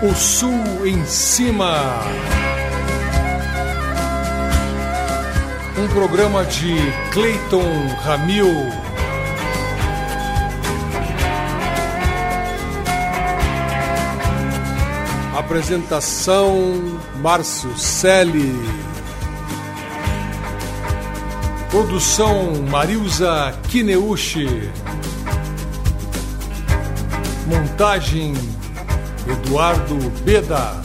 O Sul em Cima. Um programa de Clayton Ramil. Apresentação Márcio Selle. Produção Marilza Kineuchi. Montagem Eduardo Beda.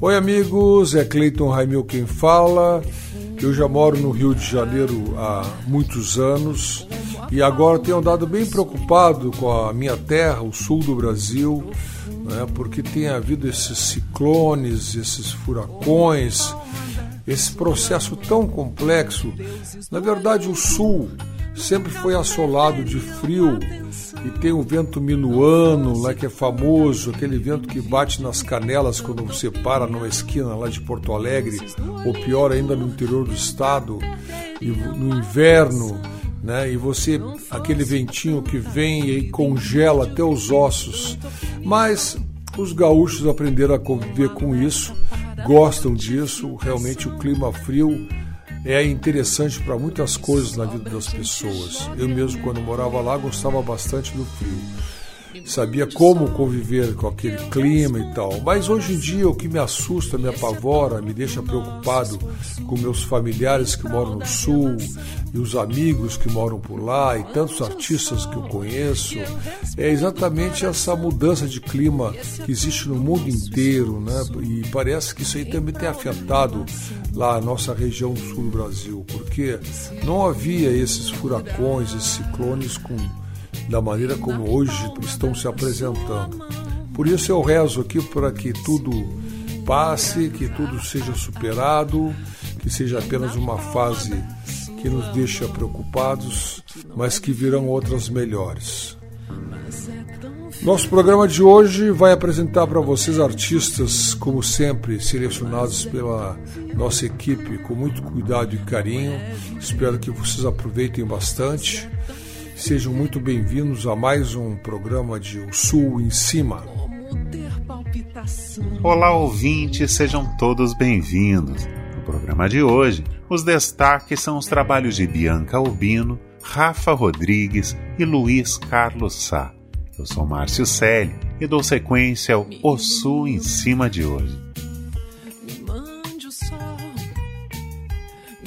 Oi amigos, é Cleiton Raimil quem fala. Eu já moro no Rio de Janeiro há muitos anos e agora tenho andado bem preocupado com a minha terra, o sul do Brasil, né, porque tem havido esses ciclones, esses furacões, esse processo tão complexo. Na verdade, o sul sempre foi assolado de frio e tem o vento minuano lá que é famoso, aquele vento que bate nas canelas quando você para numa esquina lá de Porto Alegre, ou pior ainda no interior do estado, e no inverno, né? E você aquele ventinho que vem e congela até os ossos. Mas os gaúchos aprenderam a conviver com isso, gostam disso, realmente o clima frio é interessante para muitas coisas na vida das pessoas. Eu mesmo, quando morava lá, gostava bastante do frio sabia como conviver com aquele clima e tal. Mas hoje em dia o que me assusta, me apavora, me deixa preocupado com meus familiares que moram no sul e os amigos que moram por lá e tantos artistas que eu conheço, é exatamente essa mudança de clima que existe no mundo inteiro, né? E parece que isso aí também tem afetado lá a nossa região do sul do Brasil, porque não havia esses furacões, esses ciclones com da maneira como hoje estão se apresentando. Por isso eu rezo aqui para que tudo passe, que tudo seja superado, que seja apenas uma fase que nos deixa preocupados, mas que virão outras melhores. Nosso programa de hoje vai apresentar para vocês artistas, como sempre, selecionados pela nossa equipe com muito cuidado e carinho. Espero que vocês aproveitem bastante. Sejam muito bem-vindos a mais um programa de O Sul em Cima. Olá, ouvintes, sejam todos bem-vindos. No programa de hoje, os destaques são os trabalhos de Bianca Albino, Rafa Rodrigues e Luiz Carlos Sá. Eu sou Márcio Selle e dou sequência ao O Sul em Cima de hoje.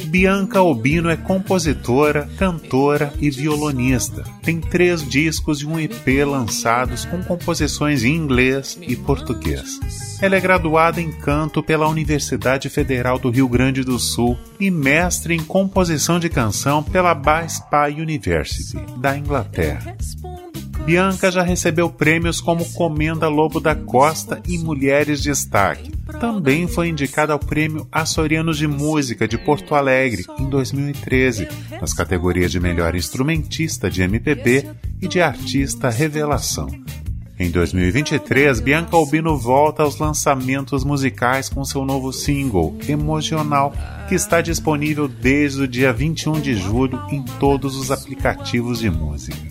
Bianca Albino é compositora, cantora e violonista. Tem três discos e um EP lançados com composições em inglês e português. Ela é graduada em canto pela Universidade Federal do Rio Grande do Sul e mestre em composição de canção pela Spa University, da Inglaterra. Bianca já recebeu prêmios como Comenda Lobo da Costa e Mulheres de Destaque. Também foi indicada ao Prêmio Açorianos de Música de Porto Alegre em 2013, nas categorias de Melhor Instrumentista de MPB e de Artista Revelação. Em 2023, Bianca Albino volta aos lançamentos musicais com seu novo single, Emocional, que está disponível desde o dia 21 de julho em todos os aplicativos de música.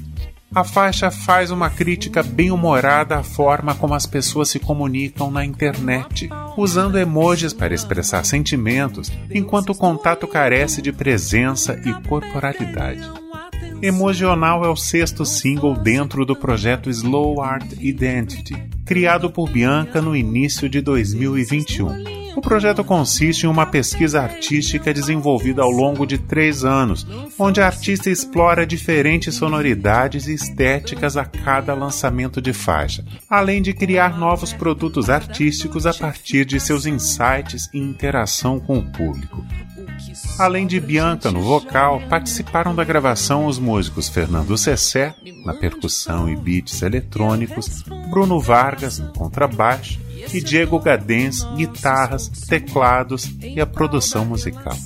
A faixa faz uma crítica bem humorada à forma como as pessoas se comunicam na internet, usando emojis para expressar sentimentos, enquanto o contato carece de presença e corporalidade. Emocional é o sexto single dentro do projeto Slow Art Identity, criado por Bianca no início de 2021 o projeto consiste em uma pesquisa artística desenvolvida ao longo de três anos, onde a artista explora diferentes sonoridades e estéticas a cada lançamento de faixa, além de criar novos produtos artísticos a partir de seus insights e interação com o público. Além de Bianca no vocal, participaram da gravação os músicos Fernando Cessé, na percussão e beats eletrônicos, Bruno Vargas no contrabaixo e Diego Gadens, guitarras, teclados e a produção musical.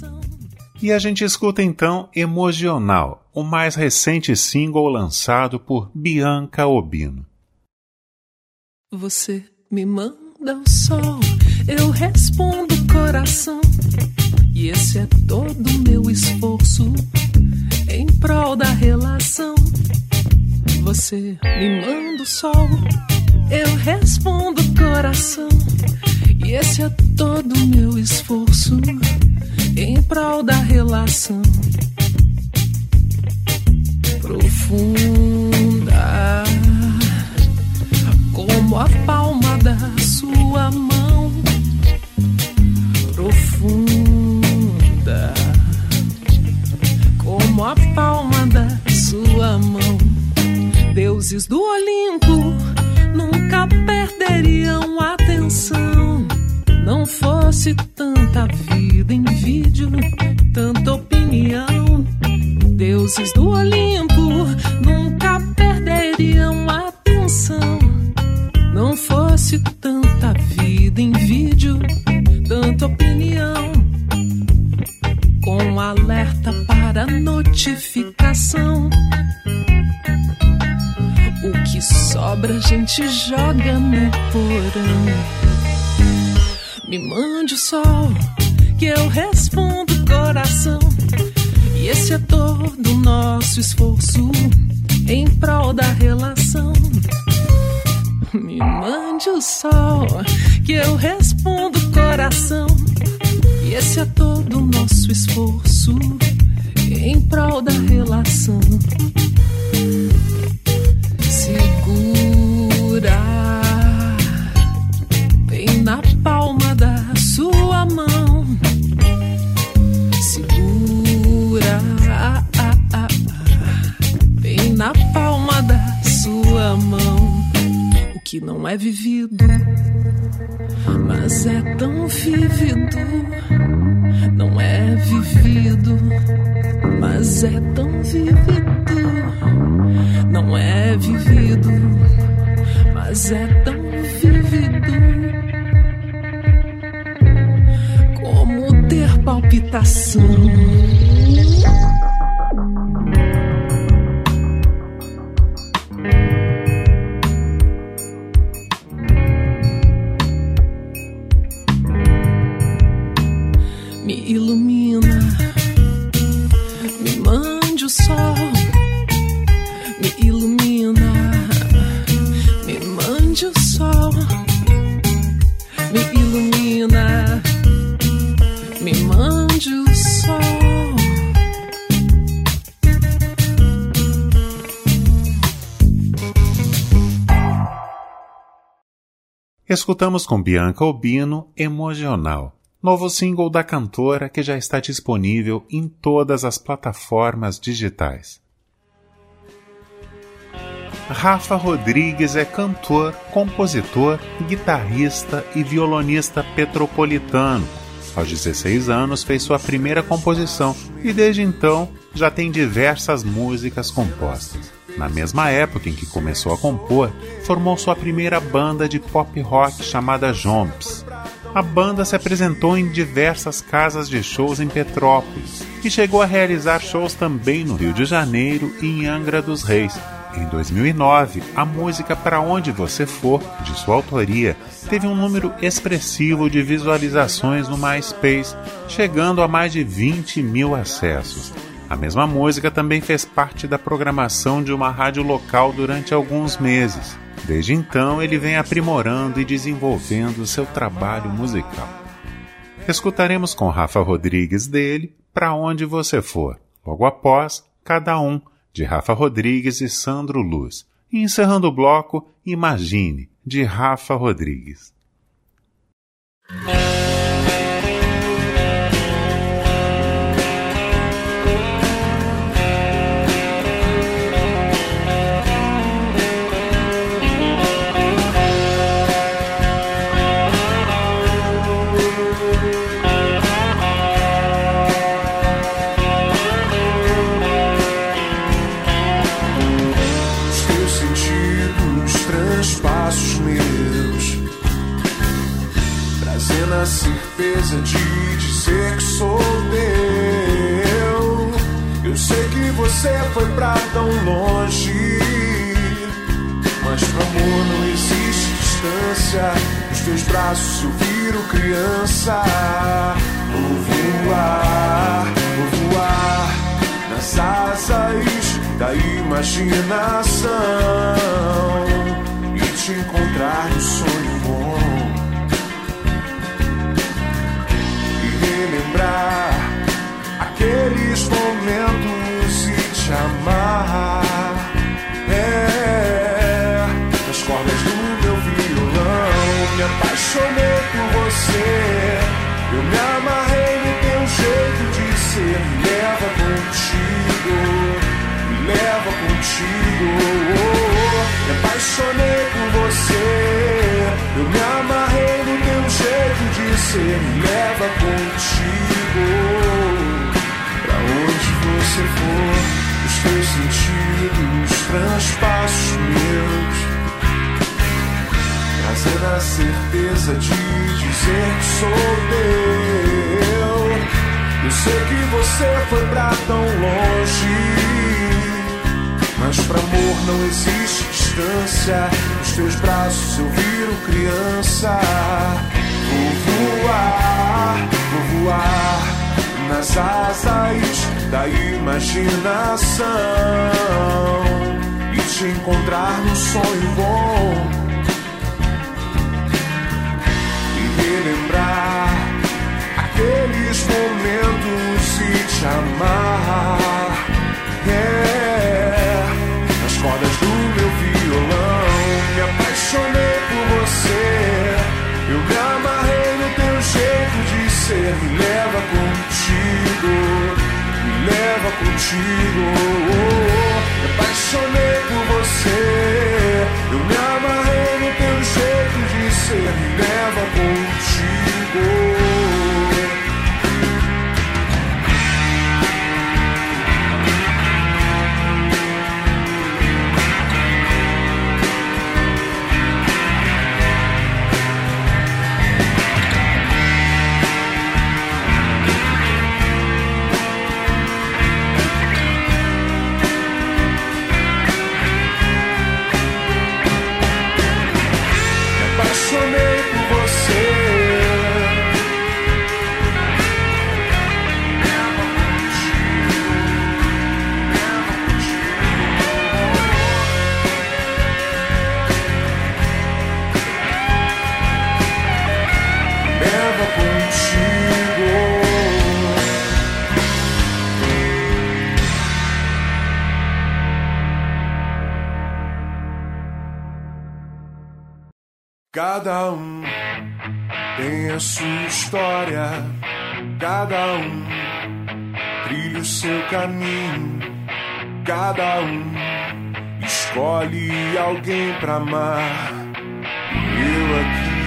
E a gente escuta então Emocional, o mais recente single lançado por Bianca Obino. Você me manda o sol eu respondo coração. E esse é todo o meu esforço em prol da relação. Você me manda o sol, eu respondo coração. E esse é todo o meu esforço em prol da relação profunda, como a palma da sua mão, profunda, como a palma da sua mão. Deuses do Olimpo fosse tanta vida em vídeo, tanta opinião. Deuses do Olimpo nunca perderiam atenção. Não fosse tanta vida em vídeo, tanta opinião. Com alerta para notificação. O que sobra a gente joga no porão. Me mande o sol, que eu respondo coração. E esse é todo o nosso esforço em prol da relação. Me mande o sol, que eu respondo coração. E esse é todo o nosso esforço em prol da relação. Sua mão. Segura bem na palma da sua mão. O que não é vivido, mas é tão vívido. Não é vivido, mas é tão vívido. Não é vivido, mas é tão vívido. Palpitação. Escutamos com Bianca Obino Emocional, novo single da cantora que já está disponível em todas as plataformas digitais. Rafa Rodrigues é cantor, compositor, guitarrista e violonista petropolitano. Aos 16 anos fez sua primeira composição e desde então já tem diversas músicas compostas. Na mesma época em que começou a compor, formou sua primeira banda de pop rock chamada Jomps. A banda se apresentou em diversas casas de shows em Petrópolis e chegou a realizar shows também no Rio de Janeiro e em Angra dos Reis. Em 2009, a música Para Onde Você For, de sua autoria, teve um número expressivo de visualizações no MySpace, chegando a mais de 20 mil acessos. A mesma música também fez parte da programação de uma rádio local durante alguns meses. Desde então, ele vem aprimorando e desenvolvendo seu trabalho musical. Escutaremos com Rafa Rodrigues dele Para Onde Você For, logo após Cada Um, de Rafa Rodrigues e Sandro Luz. E encerrando o bloco, Imagine, de Rafa Rodrigues. Distância. Nos teus braços eu viro criança. Vou voar, vou voar nas asas da imaginação e te encontrar no sonho bom relembrar aqueles momentos e te amar. É, ser. Me leva contigo, me leva contigo. Me apaixonei por você. Eu me amarrei no teu jeito de ser. Me leva contigo. Cada um tem a sua história, cada um trilha o seu caminho, cada um escolhe alguém pra amar. Eu aqui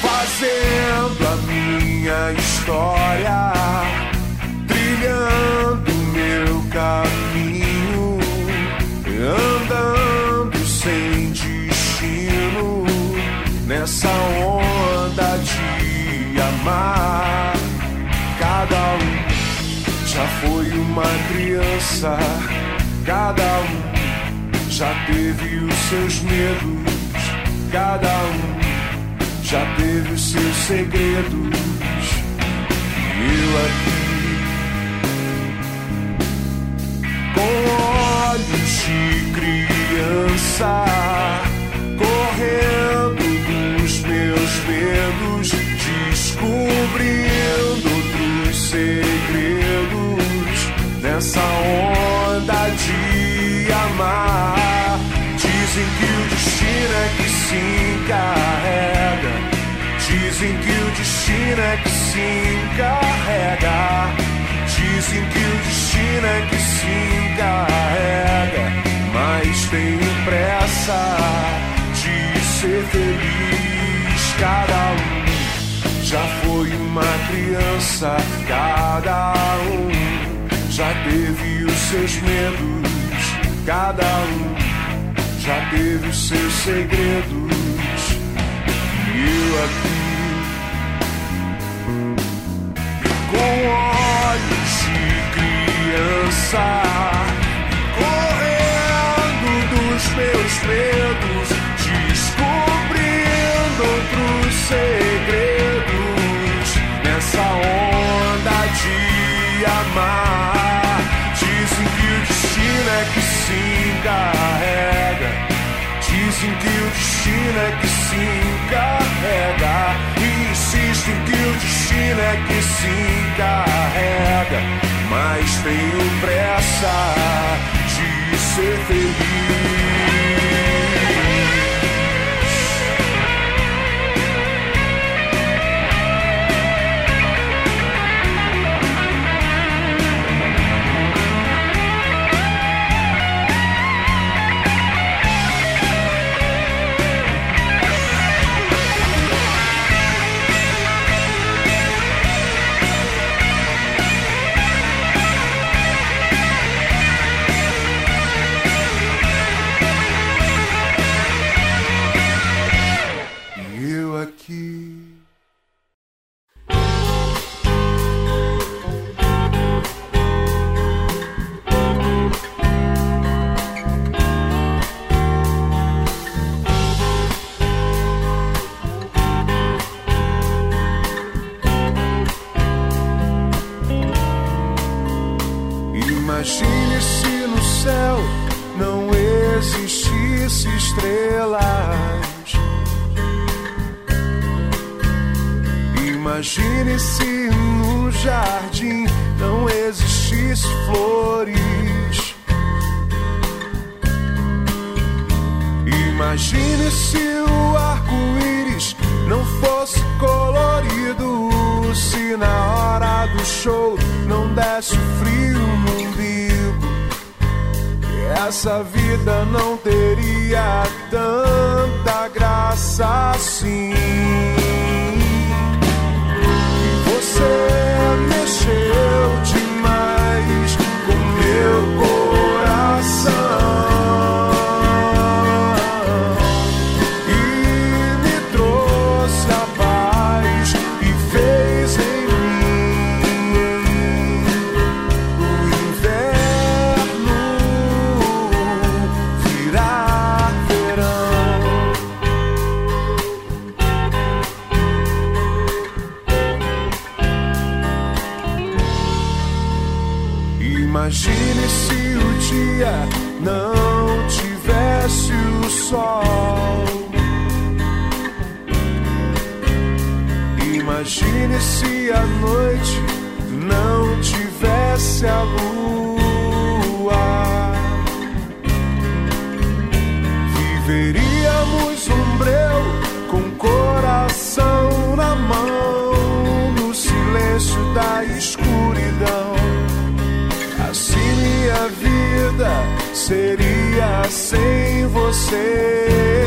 fazendo a minha história, trilhando meu caminho, andando nessa onda de amar. Cada um já foi uma criança, cada um já teve os seus medos, cada um já teve os seus segredos. E eu aqui com olhos de criança, correndo descobrindo outros segredos nessa onda de amar. Dizem que o destino é que se encarrega. Dizem que o destino é que se encarrega. Dizem que o destino é que se encarrega. Mas tenho pressa de ser feliz. Cada um já foi uma criança. Cada um já teve os seus medos. Cada um já teve os seus segredos. E eu aqui com olhos de criança, correndo dos meus medos, destino é que se encarrega. Insistem que o destino é que se encarrega. Mas tenho pressa de ser feliz. sofriu frio no umbigo. Essa vida não teria tanta graça assim. E você é me dia não tivesse o sol. Imagine se a noite não tivesse a luz. seria sem você?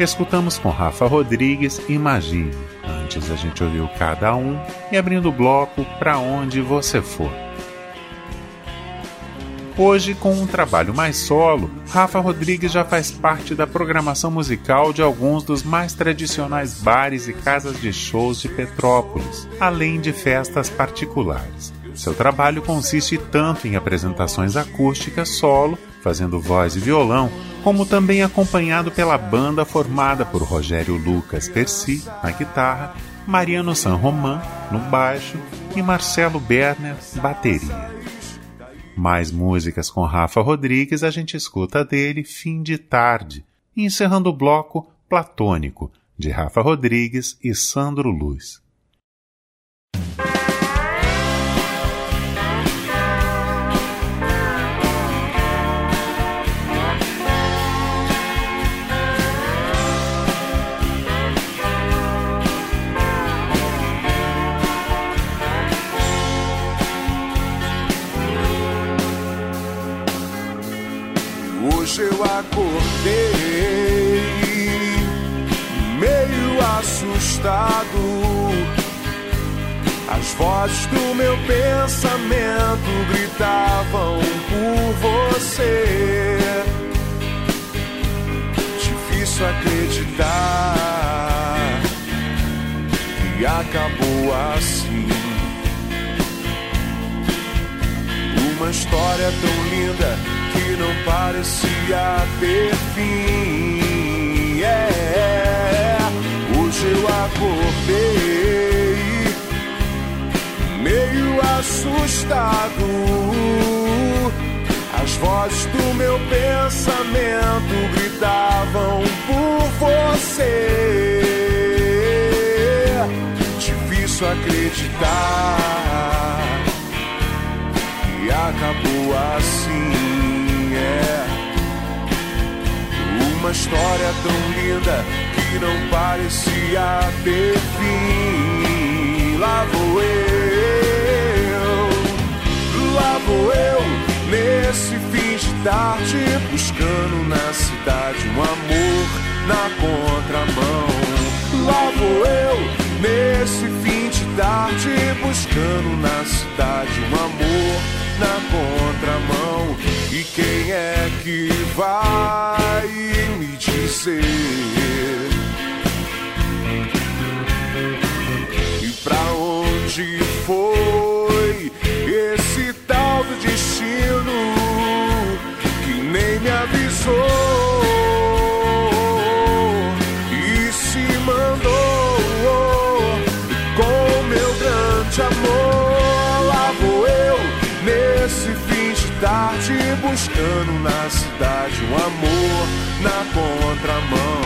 Escutamos com Rafa Rodrigues Imagine. Antes a gente ouviu Cada Um e abrindo o bloco Pra Onde Você For. Hoje, com um trabalho mais solo, Rafa Rodrigues já faz parte da programação musical de alguns dos mais tradicionais bares e casas de shows de Petrópolis, além de festas particulares. Seu trabalho consiste tanto em apresentações acústicas solo, fazendo voz e violão, como também acompanhado pela banda formada por Rogério Lucas Percy na guitarra, Mariano San Román no baixo e Marcelo Berner bateria. Mais músicas com Rafa Rodrigues a gente escuta dele Fim de Tarde, encerrando o bloco Platônico, de Rafa Rodrigues e Sandro Luz. Vozes do meu pensamento gritavam por você. Difícil acreditar que acabou assim. Uma história tão linda que não parecia ter fim. É, hoje eu acordei meio assustado. As vozes do meu pensamento gritavam por você. Difícil acreditar que acabou assim é uma história tão linda que não parecia ter fim. Lá vou eu, lá vou eu, nesse fim de tarde, buscando na cidade um amor na contramão. Lá vou eu, nesse fim de tarde, buscando na cidade um amor na contramão. E quem é que vai me dizer? E pra onde foi buscando na cidade um amor na contramão.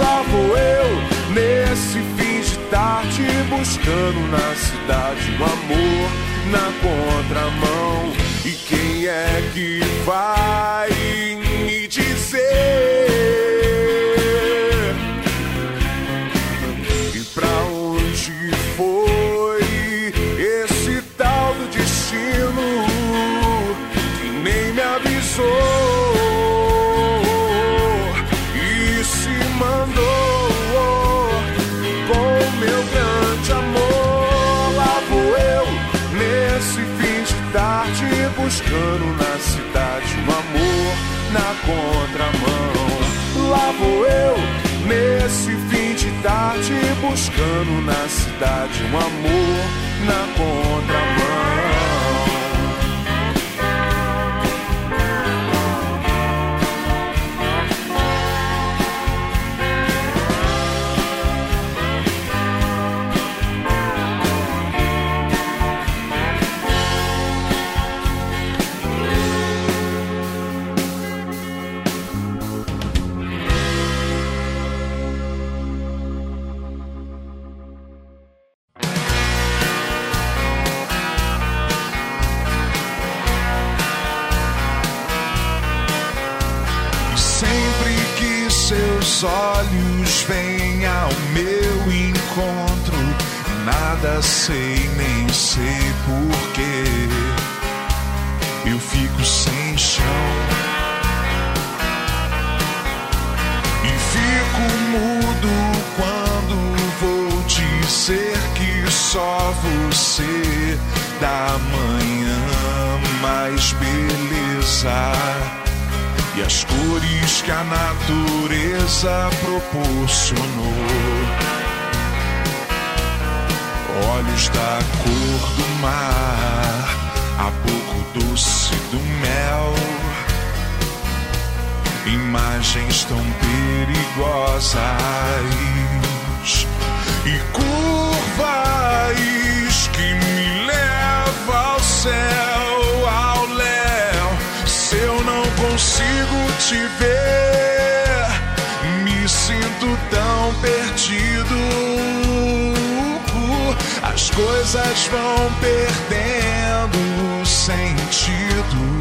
Lá vou eu nesse fim de tarde buscando na cidade um amor na contramão. E quem é que vai na contramão. Lá vou eu nesse fim de tarde buscando na cidade um amor na contramão. Olhos vêm ao meu encontro. Nada sei, nem sei porquê. Eu fico sem chão. E fico mudo quando vou dizer que só você da manhã mais beleza e as cores que a natureza proporcionou. Olhos da cor do mar, a pouco doce do mel. Imagens tão perigosas e curvas que me levam ao céu, consigo te ver. Me sinto tão perdido. As coisas vão perdendo sentido.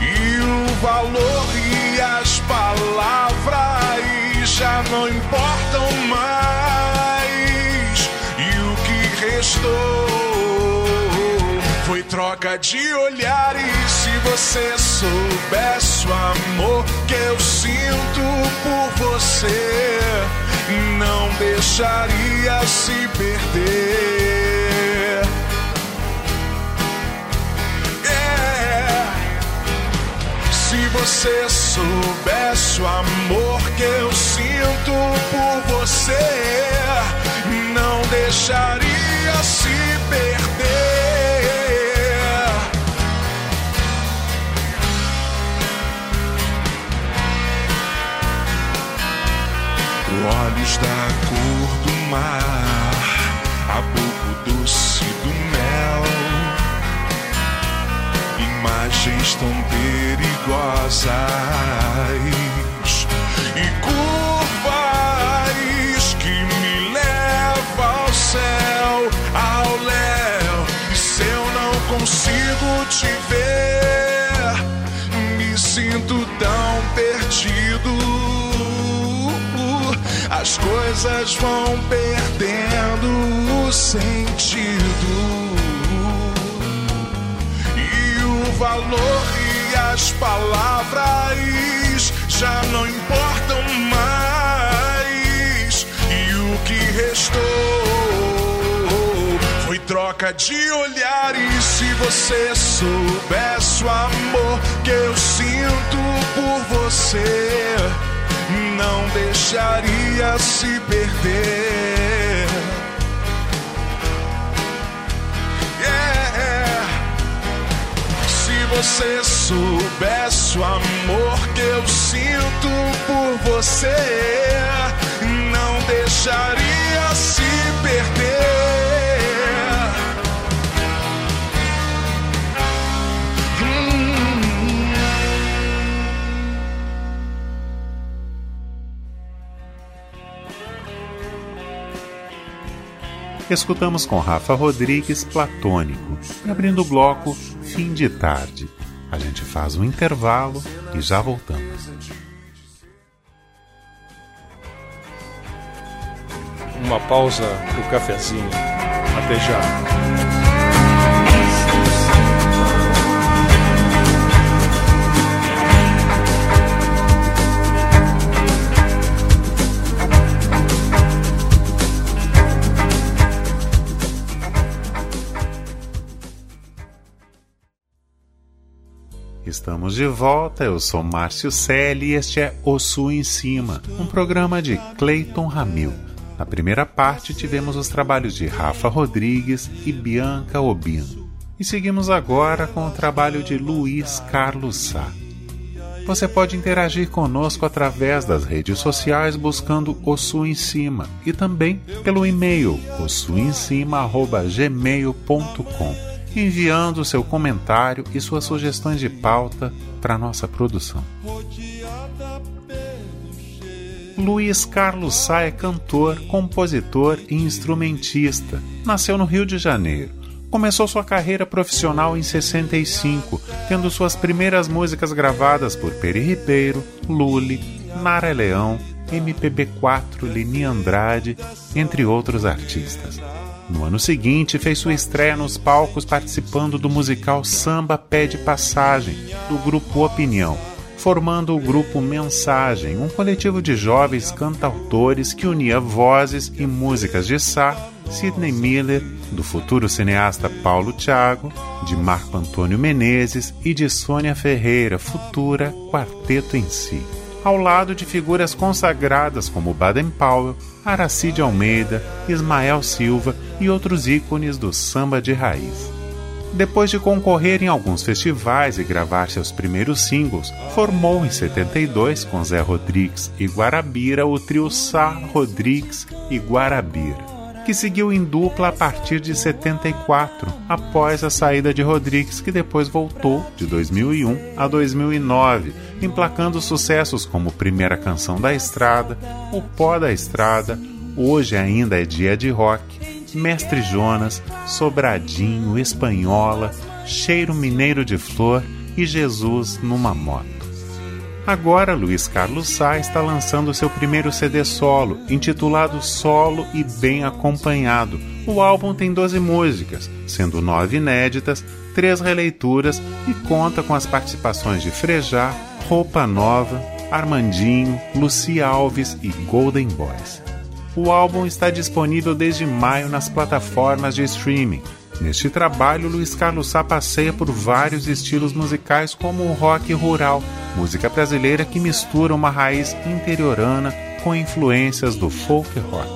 E o valor e as palavras já não importam mais. E o que restou? Troca de olhares. Se você soubesse o amor que eu sinto por você, não deixaria se perder. É. Se você soubesse o amor que eu sinto por você, não deixaria olhos da cor do mar, a boca doce do mel, imagens tão perigosas e curvas que me levam ao céu, ao léu. E se eu não consigo te ver, as coisas vão perdendo o sentido. E o valor e as palavras já não importam mais. E o que restou foi troca de olhares. Se você soubesse o amor que eu sinto por você não deixaria se perder. Yeah. Se você soubesse o amor que eu sinto por você, não deixaria se perder. Escutamos com Rafa Rodrigues Platônico, e abrindo o bloco Fim de Tarde. A gente faz um intervalo e já voltamos. Uma pausa pro cafezinho. Até já. Estamos de volta, eu sou Márcio Selle e este é O Sul em Cima, um programa de Clayton Ramil. Na primeira parte tivemos os trabalhos de Rafa Rodrigues e Bianca Obino. E seguimos agora com o trabalho de Luiz Carlos Sá. Você pode interagir conosco através das redes sociais buscando O Sul em Cima e também pelo e-mail ossuemcima.gmail.com enviando seu comentário e suas sugestões de pauta para nossa produção. Luiz Carlos Sá é cantor, compositor e instrumentista. Nasceu no Rio de Janeiro. Começou sua carreira profissional em 65, tendo suas primeiras músicas gravadas por Peri Ribeiro, Lully, Nara Leão, MPB4, Lini Andrade, entre outros artistas. No ano seguinte, fez sua estreia nos palcos participando do musical Samba Pede Passagem, do grupo Opinião, formando o grupo Mensagem, um coletivo de jovens cantautores que unia vozes e músicas de Sá, Sidney Miller, do futuro cineasta Paulo Thiago, de Marco Antônio Menezes e de Sônia Ferreira, futura Quarteto em Si. Ao lado de figuras consagradas como Baden Powell, Aracide Almeida, Ismael Silva e outros ícones do samba de raiz. Depois de concorrer em alguns festivais e gravar seus primeiros singles, formou em 72 com Zé Rodrigues e Guarabira o trio Sá Rodrigues e Guarabira. que seguiu em dupla a partir de 74, após a saída de Rodrigues, que depois voltou de 2001 a 2009, emplacando sucessos como Primeira Canção da Estrada, O Pó da Estrada, Hoje Ainda é Dia de Rock, Mestre Jonas, Sobradinho, Espanhola, Cheiro Mineiro de Flor e Jesus numa Moto. Agora, Luiz Carlos Sá está lançando seu primeiro CD solo, intitulado Solo e Bem Acompanhado. O álbum tem 12 músicas, sendo nove inéditas, três releituras e conta com as participações de Frejá, Roupa Nova, Armandinho, Luci Alves e Golden Boys. O álbum está disponível desde maio nas plataformas de streaming. Neste trabalho, Luiz Carlos Sá passeia por vários estilos musicais, como o rock rural, música brasileira que mistura uma raiz interiorana com influências do folk rock.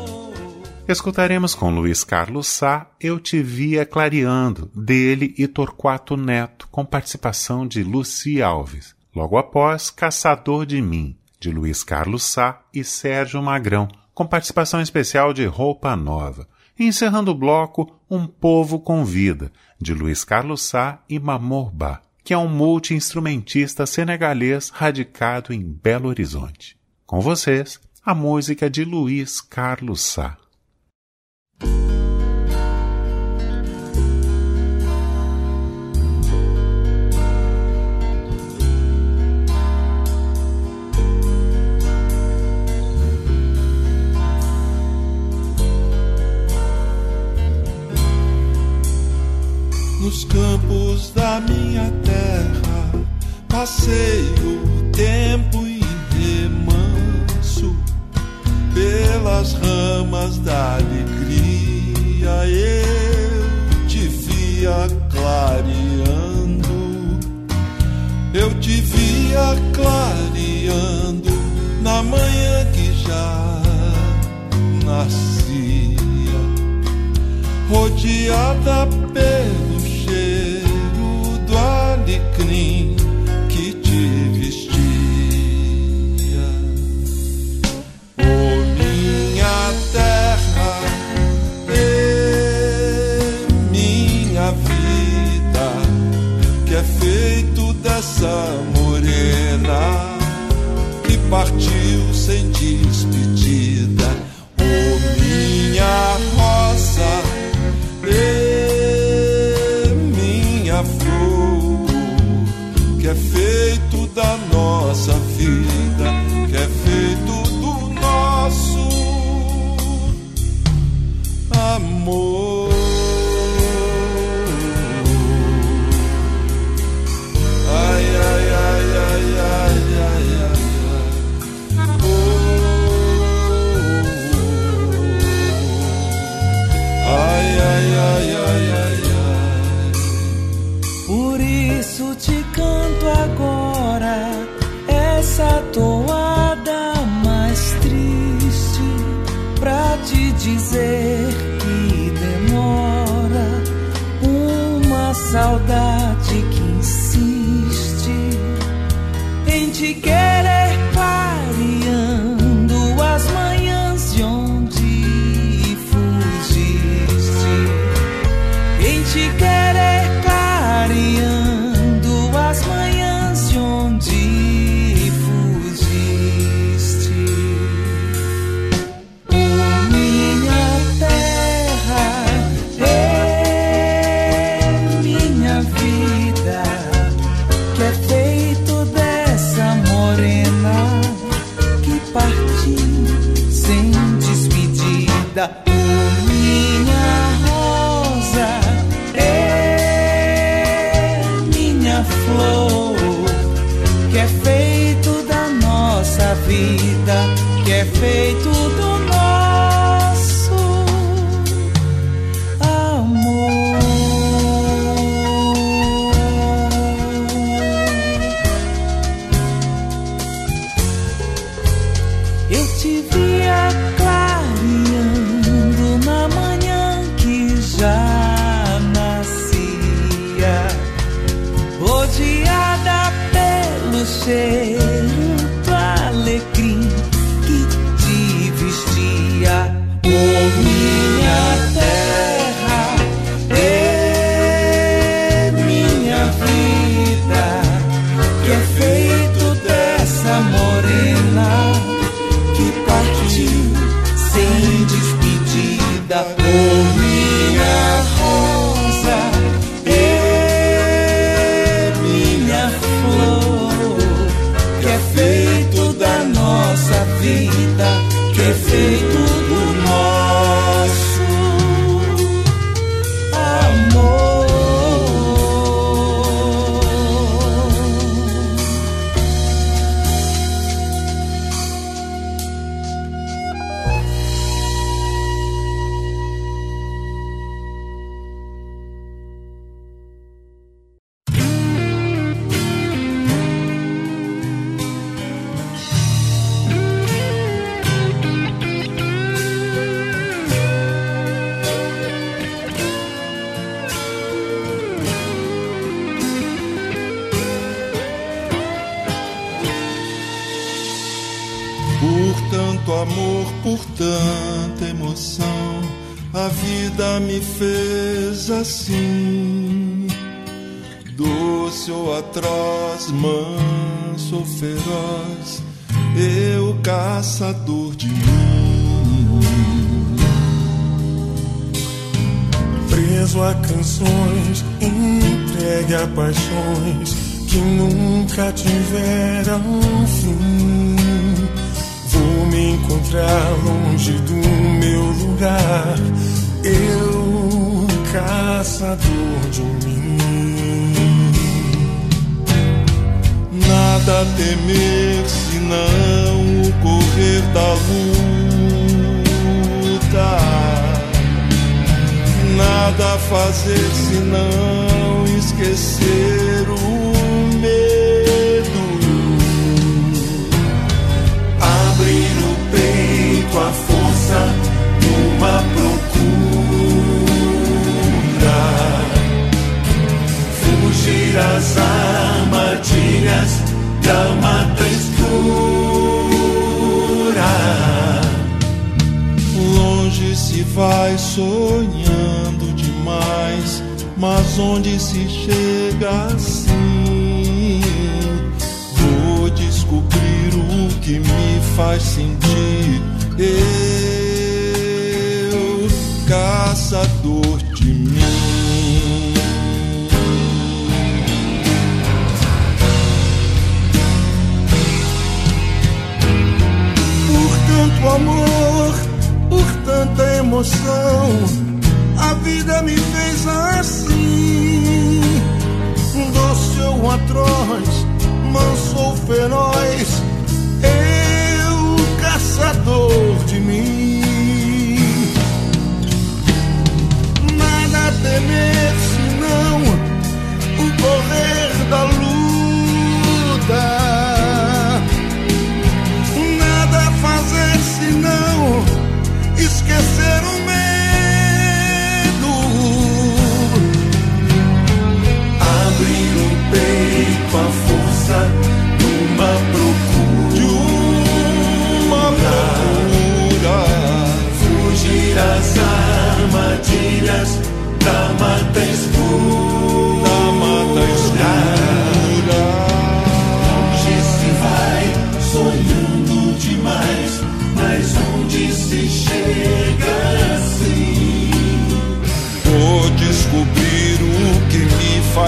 Escutaremos com Luiz Carlos Sá Eu Te Via Clareando, dele e Torquato Neto, com participação de Luci Alves. Logo após, Caçador de Mim, de Luiz Carlos Sá e Sérgio Magrão, com participação especial de Roupa Nova. E encerrando o bloco, Um Povo Convida, de Luiz Carlos Sá e Mamorba, que é um multi-instrumentista senegalês radicado em Belo Horizonte. Com vocês, a música de Luiz Carlos Sá. Minha terra. Passei te dizer que demora uma saudade que insiste em te querer se chega assim. Vou descobrir o que me faz sentir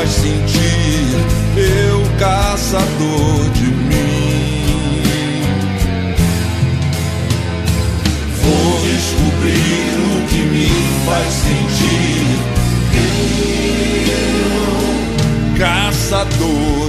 faz sentir eu caçador de mim. Vou descobrir o que me faz sentir eu caçador.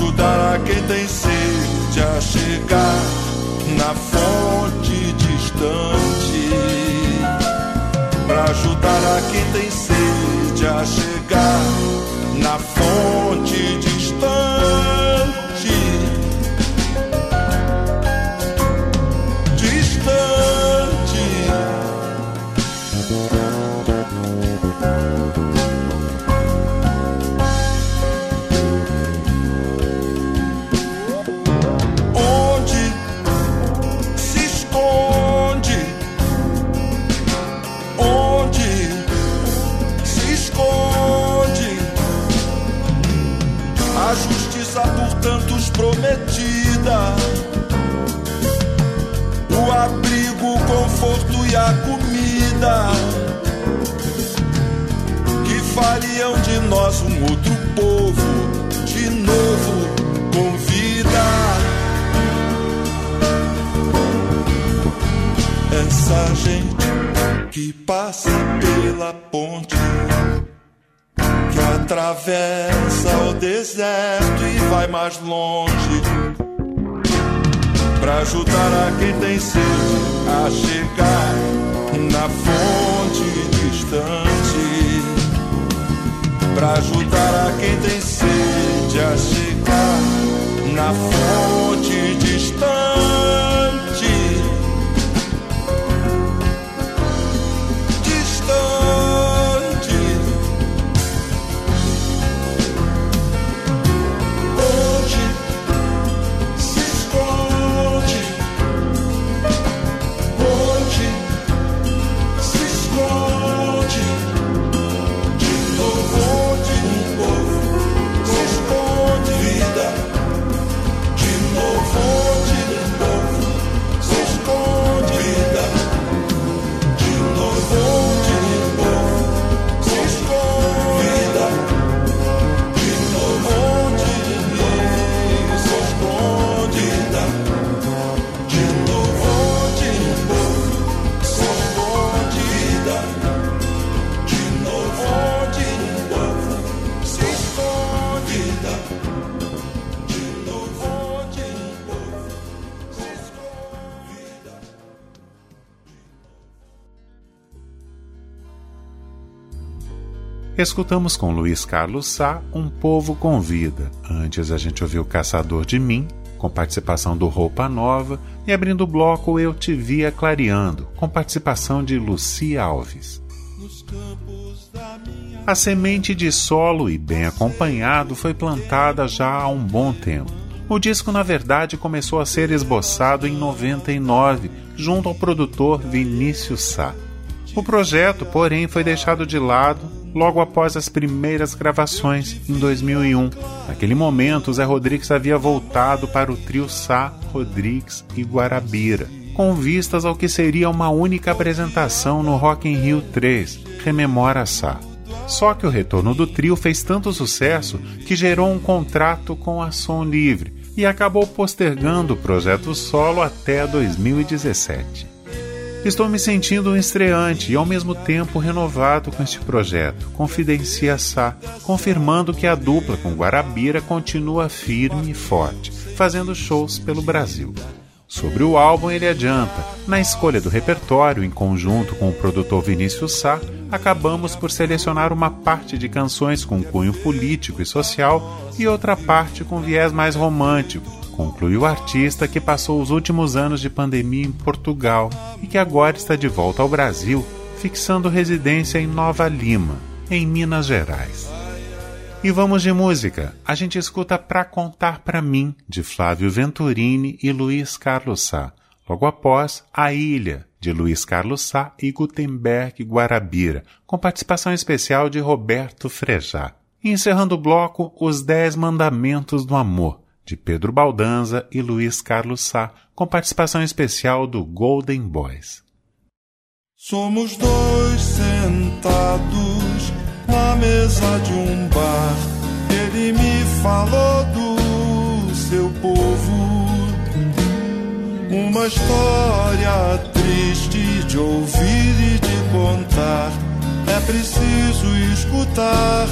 Ajudar a quem tem sede a chegar na fonte distante. Para ajudar a quem tem sede a chegar na fonte distante. Comida que fariam de nós um outro povo, de novo com vida. Essa gente que passa pela ponte atravessa o deserto e vai mais longe para ajudar a quem tem sede a chegar na fonte distante para ajudar a quem tem sede a chegar na fonte Escutamos com Luiz Carlos Sá Um Povo Convida. Antes a gente ouviu Caçador de Mim, com participação do Roupa Nova, e abrindo o bloco Eu Te Via Clareando, com participação de Lucia Alves. A semente de solo e bem acompanhado foi plantada já há um bom tempo. O disco, na verdade, começou a ser esboçado em 99, junto ao produtor Vinícius Sá. O projeto, porém, foi deixado de lado logo após as primeiras gravações, em 2001. Naquele momento, Zé Rodrigues havia voltado para o trio Sá, Rodrigues e Guarabira, com vistas ao que seria uma única apresentação no Rock in Rio 3, Rememora Sá. Só que o retorno do trio fez tanto sucesso que gerou um contrato com a Som Livre e acabou postergando o projeto solo até 2017. Estou me sentindo um estreante e ao mesmo tempo renovado com este projeto, confidencia Sá, confirmando que a dupla com Guarabira continua firme e forte, fazendo shows pelo Brasil. Sobre o álbum, ele adianta: na escolha do repertório, em conjunto com o produtor Vinícius Sá, acabamos por selecionar uma parte de canções com cunho político e social e outra parte com viés mais romântico, conclui o artista que passou os últimos anos de pandemia em Portugal e que agora está de volta ao Brasil, fixando residência em Nova Lima, em Minas Gerais. E vamos de música. A gente escuta Pra Contar Pra Mim, de Flávio Venturini e Luiz Carlos Sá. Logo após, A Ilha, de Luiz Carlos Sá e Gutenberg Guarabira, com participação especial de Roberto Frejá. E encerrando o bloco, Os Dez Mandamentos do Amor, de Pedro Baldanza e Luiz Carlos Sá, com participação especial do Golden Boys. Somos dois sentados na mesa de um bar. Ele me falou do seu povo. Uma história triste de ouvir e de contar. É preciso escutar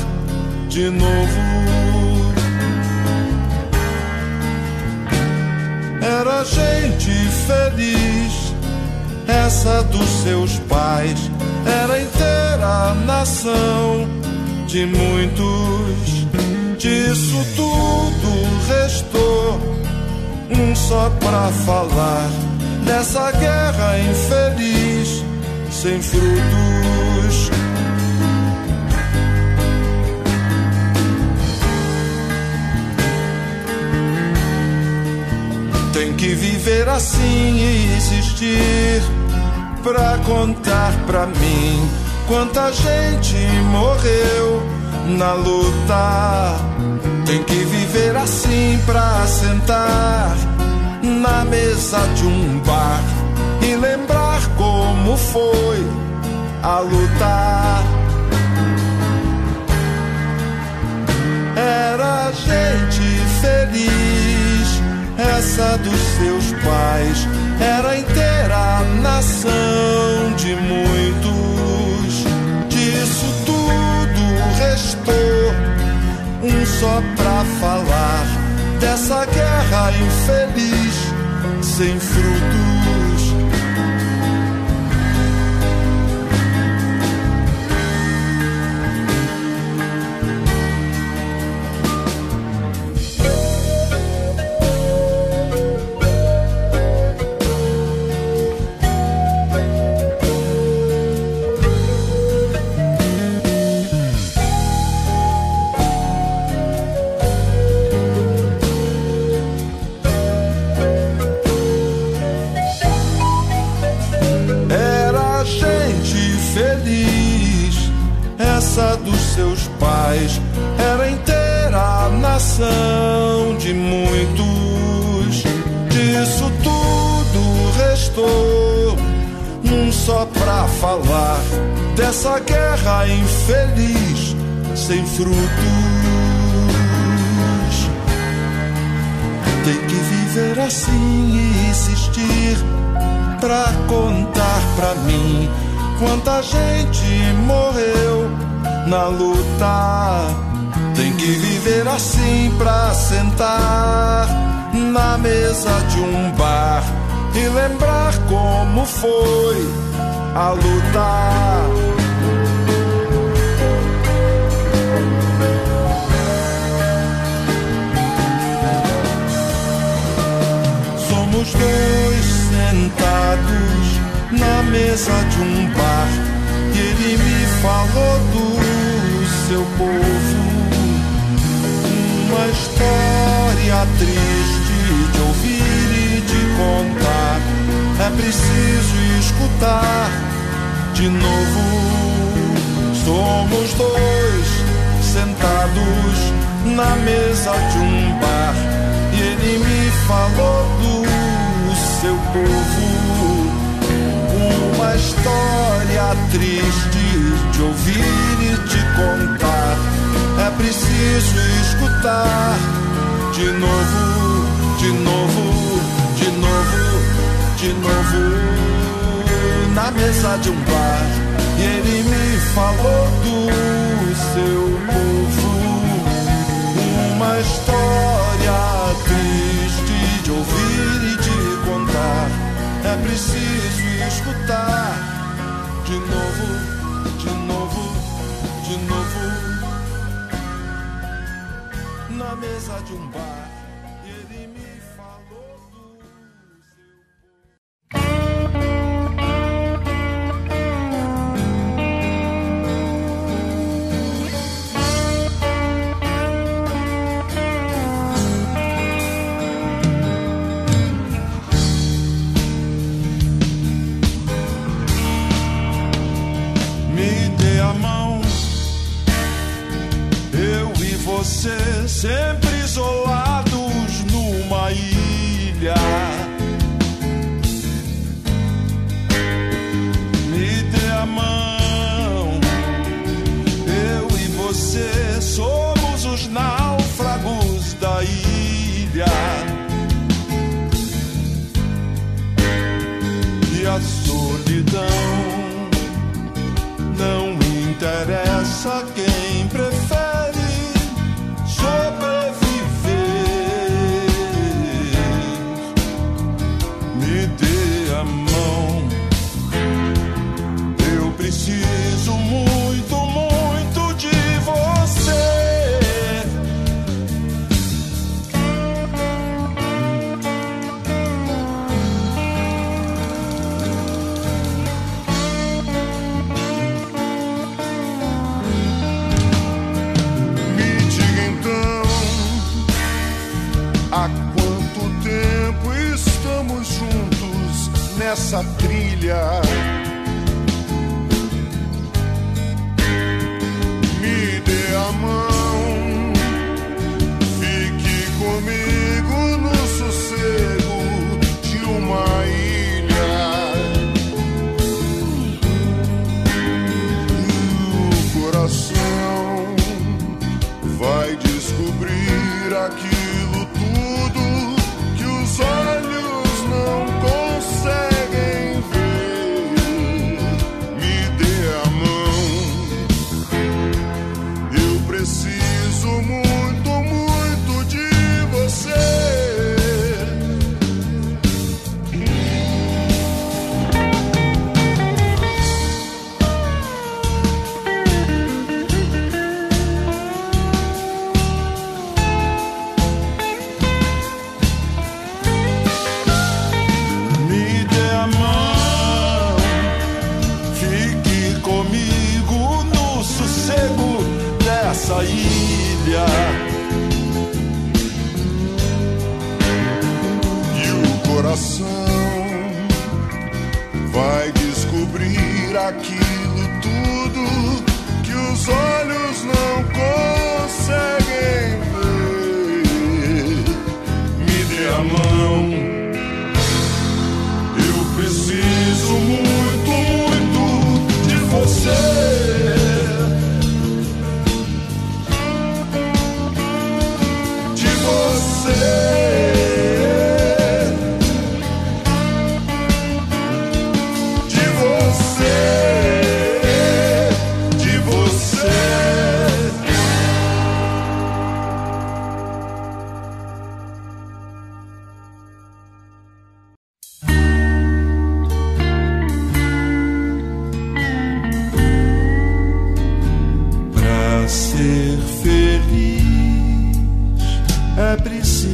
de novo. Era gente feliz, essa dos seus pais, era inteira nação de muitos. Disso tudo restou um só pra falar dessa guerra infeliz sem frutos. Tem que viver assim e existir pra contar pra mim quanta gente morreu na luta. Tem que viver assim pra sentar na mesa de um bar e lembrar como foi a lutar. Era gente feliz, essa dos seus pais, era inteira nação de muitos. Disso tudo restou um só pra falar dessa guerra infeliz sem frutos. Dessa guerra infeliz sem frutos. Tem que viver assim e existir pra contar pra mim quanta gente morreu na luta. Tem que viver assim pra sentar na mesa de um bar e lembrar como foi a luta. Somos dois sentados na mesa de um bar e ele me falou do seu povo. Uma história triste de ouvir e de contar. É preciso escutar de novo. Somos dois sentados na mesa de um bar e ele me falou do seu povo. Uma história triste de ouvir e de contar. É preciso escutar de novo, de novo, de novo, de novo. Na mesa de um bar, e ele me falou do seu povo. Uma história triste de ouvir e de É preciso escutar. De novo, de novo, de novo. Na mesa de um bar,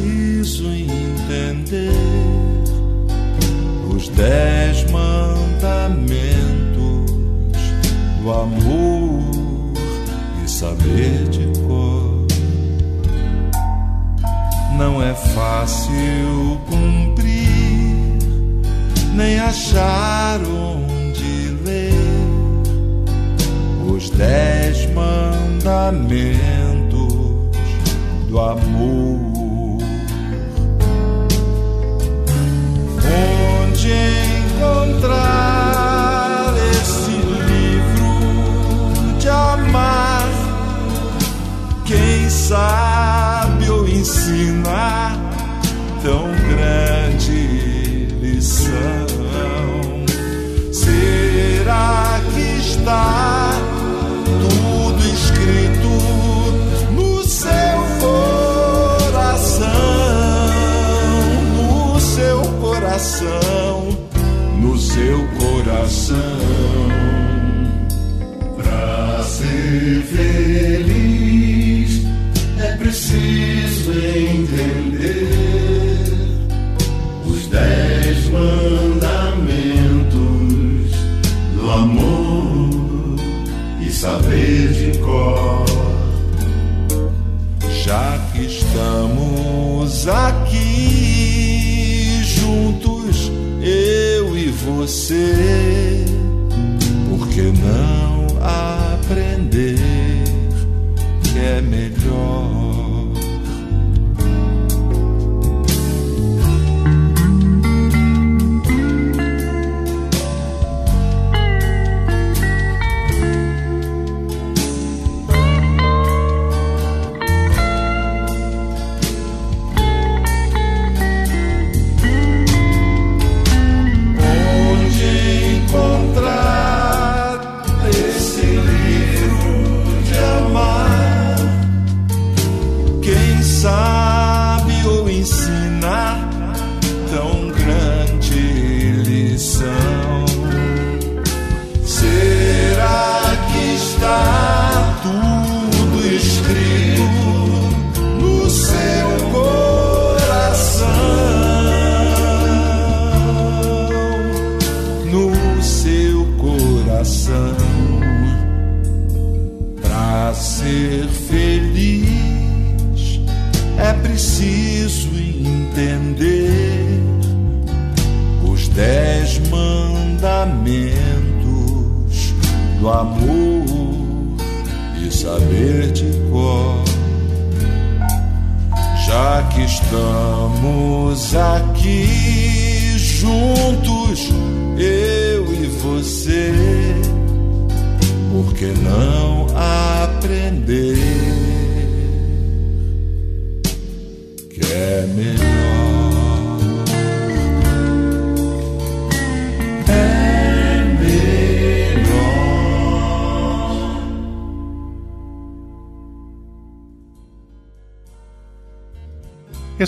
preciso entender os dez mandamentos do amor e saber de cor. Não é fácil cumprir, nem achar onde ler os dez mandamentos do amor encontrar esse livro de amar. Quem sabe ou ensinar tão grande lição? Será que está tudo escrito no seu coração? No seu coração coração pra ser feliz é preciso entender os dez mandamentos do amor e saber de cor já que estamos aqui você, por que não aprender?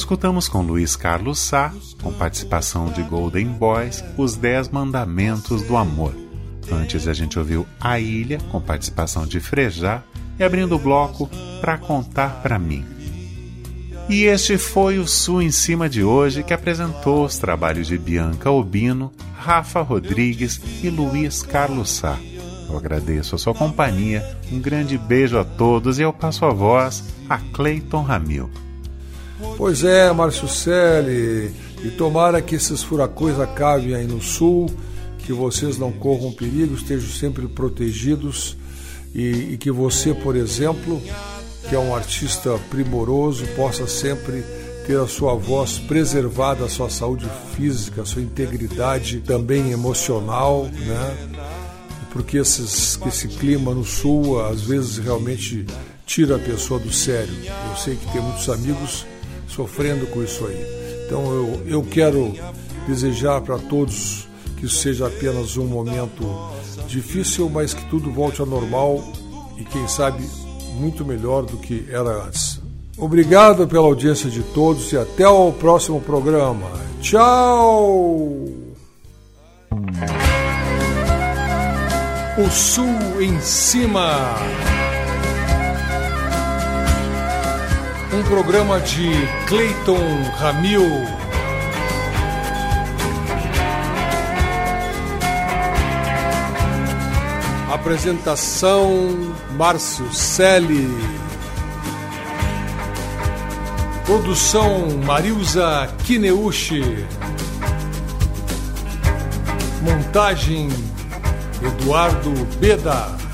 Escutamos com Luiz Carlos Sá, com participação de Golden Boys, Os Dez Mandamentos do Amor. Antes a gente ouviu A Ilha, com participação de Frejá, e abrindo o bloco Pra Contar Pra Mim. E este foi o Sul em Cima de hoje, que apresentou os trabalhos de Bianca Obino, Rafa Rodrigues e Luiz Carlos Sá. Eu agradeço a sua companhia, um grande beijo a todos e eu passo a voz a Cleiton Ramil. Pois é, Márcio Selle, e tomara que esses furacões acabem aí no sul, que vocês não corram perigo, estejam sempre protegidos e, e que você, por exemplo, que é um artista primoroso, possa sempre ter a sua voz preservada, a sua saúde física, a sua integridade também emocional, né? Porque esses, esse clima no sul às vezes realmente tira a pessoa do sério. Eu sei que tem muitos amigos sofrendo com isso aí. Então eu, eu quero desejar para todos que seja apenas um momento difícil, mas que tudo volte ao normal e quem sabe muito melhor do que era antes. Obrigado pela audiência de todos e até o próximo programa. Tchau! O Sul em Cima. Um programa de Clayton Ramil. Apresentação Márcio Selle. Produção Marilza Kineuchi. Montagem Eduardo Beda.